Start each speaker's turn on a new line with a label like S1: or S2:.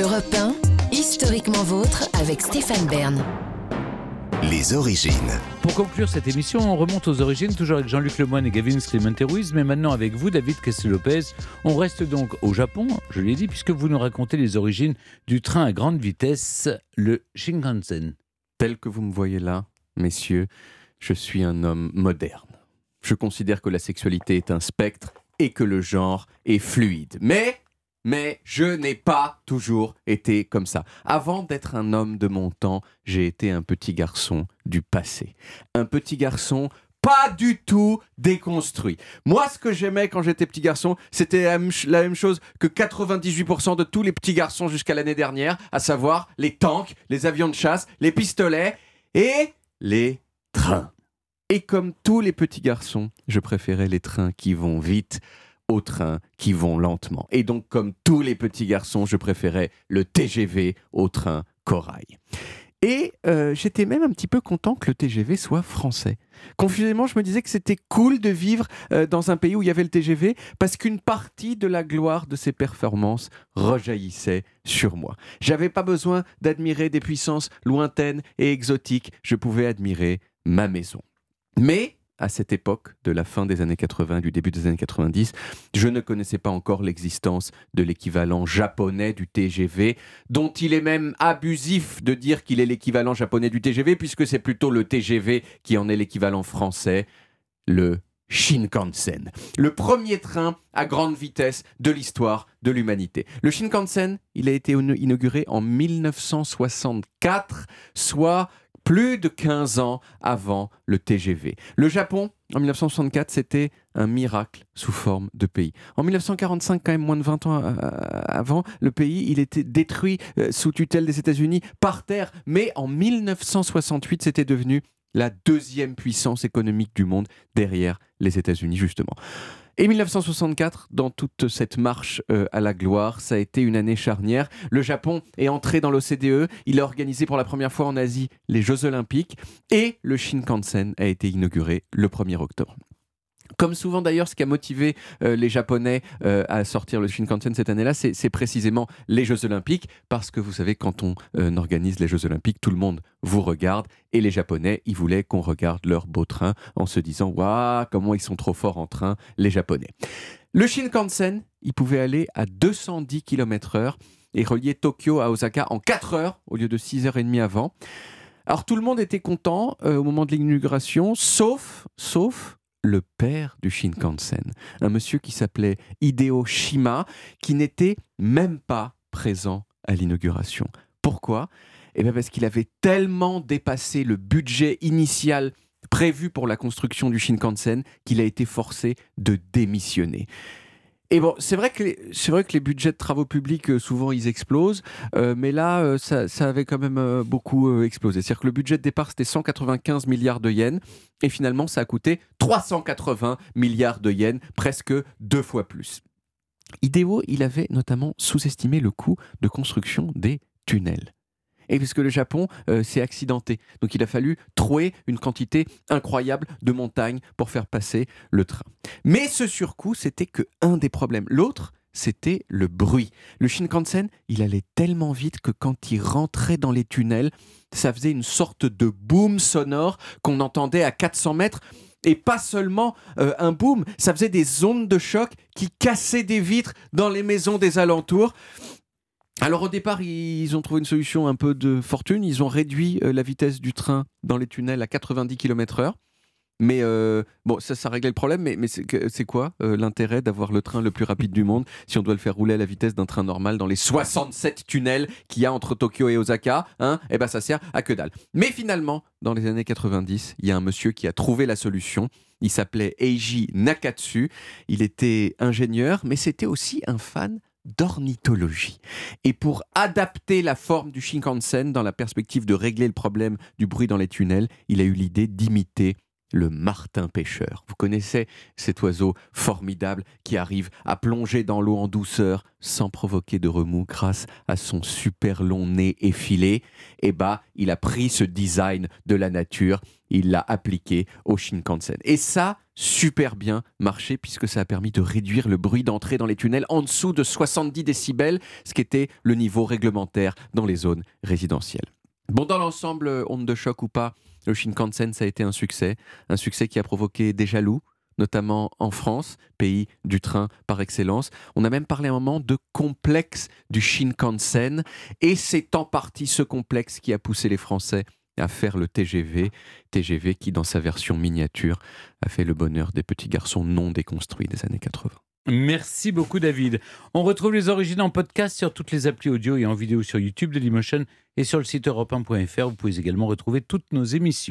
S1: Europe 1, historiquement vôtre avec Stéphane Bern.
S2: Les origines.
S3: Pour conclure cette émission, on remonte aux origines, toujours avec Jean-Luc Lemoyne et Gavin Clemente Ruiz, mais maintenant avec vous, David Castel-Lopez. On reste donc au Japon, je l'ai dit, puisque vous nous racontez les origines du train à grande vitesse, le Shinkansen.
S4: Tel que vous me voyez là, messieurs, je suis un homme moderne. Je considère que la sexualité est un spectre et que le genre est fluide. Mais mais je n'ai pas toujours été comme ça. Avant d'être un homme de mon temps, j'ai été un petit garçon du passé. Un petit garçon pas du tout déconstruit. Moi, ce que j'aimais quand j'étais petit garçon, c'était la, même chose que 98% de tous les petits garçons jusqu'à l'année dernière, à savoir les tanks, les avions de chasse, les pistolets et les trains. Et comme tous les petits garçons, je préférais les trains qui vont vite aux trains qui vont lentement. Et donc, comme tous les petits garçons, je préférais le TGV au train corail. Et euh, j'étais même un petit peu content que le TGV soit français. Confusément, je me disais que c'était cool de vivre euh, dans un pays où il y avait le TGV parce qu'une partie de la gloire de ses performances rejaillissait sur moi. J'avais pas besoin d'admirer des puissances lointaines et exotiques, je pouvais admirer ma maison. Mais à cette époque de la fin des années 80, du début des années 90, je ne connaissais pas encore l'existence de l'équivalent japonais du TGV, dont il est même abusif de dire qu'il est l'équivalent japonais du TGV, puisque c'est plutôt le TGV qui en est l'équivalent français, le Shinkansen, le premier train à grande vitesse de l'histoire de l'humanité. Le Shinkansen, il a été inauguré en 1964, soit plus de 15 ans avant le TGV. Le Japon, en 1964, c'était un miracle sous forme de pays. En 1945, quand même moins de 20 ans euh, avant, le pays, il était détruit euh, sous tutelle des États-Unis par terre. Mais en 1968, c'était devenu la deuxième puissance économique du monde derrière les États-Unis, justement. Et 1964, dans toute cette marche euh, à la gloire, ça a été une année charnière. Le Japon est entré dans l'OCDE, il a organisé pour la première fois en Asie les Jeux Olympiques et le Shinkansen a été inauguré le 1er octobre. Comme souvent d'ailleurs, ce qui a motivé euh, les Japonais euh, à sortir le Shinkansen cette année-là, c'est précisément les Jeux Olympiques, parce que vous savez, quand on euh, organise les Jeux Olympiques, tout le monde vous regarde, et les Japonais, ils voulaient qu'on regarde leur beau train en se disant, waouh, comment ils sont trop forts en train, les Japonais. Le Shinkansen, il pouvait aller à 210 km/h et relier Tokyo à Osaka en 4 heures au lieu de 6h30 avant. Alors tout le monde était content au moment de l'inauguration, sauf, sauf le père du Shinkansen, un monsieur qui s'appelait Hideo Shima, qui n'était même pas présent à l'inauguration. Pourquoi? Eh bien parce qu'il avait tellement dépassé le budget initial prévu pour la construction du Shinkansen qu'il a été forcé de démissionner. Et bon, c'est vrai que les, budgets de travaux publics euh, souvent ils explosent, euh, mais là euh, ça, avait quand même beaucoup explosé. C'est-à-dire que le budget de départ c'était 195 milliards de yens et finalement ça a coûté 380 milliards de yens, presque deux fois plus. Ideo, il avait notamment sous-estimé le coût de construction des tunnels et puisque le Japon euh, s'est accidenté. Donc il a fallu trouer une quantité incroyable de montagnes pour faire passer le train. Mais ce surcoût, c'était que un des problèmes. L'autre, c'était le bruit. Le Shinkansen, il allait tellement vite que quand il rentrait dans les tunnels, ça faisait une sorte de boom sonore qu'on entendait à 400 mètres. Et pas seulement euh, un boom, ça faisait des ondes de choc qui cassaient des vitres dans les maisons des alentours. Alors au départ, ils ont trouvé une solution un peu de fortune. Ils ont réduit euh, la vitesse du train dans les tunnels à 90 km/h. Mais euh, bon, ça, ça réglait le problème. Mais, c'est quoi euh, l'intérêt d'avoir le train le plus rapide du monde si on doit le faire rouler à la vitesse d'un train normal dans les 67 tunnels qu'il y a entre Tokyo et Osaka hein? Eh ben, ça sert à que dalle. Mais finalement, dans les années 90, il y a un monsieur qui a trouvé la solution. Il s'appelait Eiji Nakatsu. Il était ingénieur, mais c'était aussi un fan d'ornithologie. Et pour adapter la forme du Shinkansen dans la perspective de régler le problème du bruit dans les tunnels, il a eu l'idée d'imiter le martin pêcheur. Vous connaissez cet oiseau formidable qui arrive à plonger dans l'eau en douceur sans provoquer de remous grâce à son super long nez effilé. Eh bah, il a pris ce design de la nature, il l'a appliqué au Shinkansen. Et ça, super bien marché puisque ça a permis de réduire le bruit d'entrée dans les tunnels en dessous de 70 décibels, ce qui était le niveau réglementaire dans les zones résidentielles. Bon, dans l'ensemble, onde de choc ou pas, le Shinkansen, ça a été un succès, un succès qui a provoqué des jaloux, notamment en France, pays du train par excellence. On a même parlé un moment de complexe du Shinkansen, et c'est en partie ce complexe qui a poussé les Français à faire le TGV, TGV qui, dans sa version miniature, a fait le bonheur des petits garçons non déconstruits des années 80.
S3: Merci beaucoup David. On retrouve les origines en podcast sur toutes les applis audio et en vidéo sur YouTube de Dailymotion et sur le site europe1.fr. Vous pouvez également retrouver toutes nos émissions.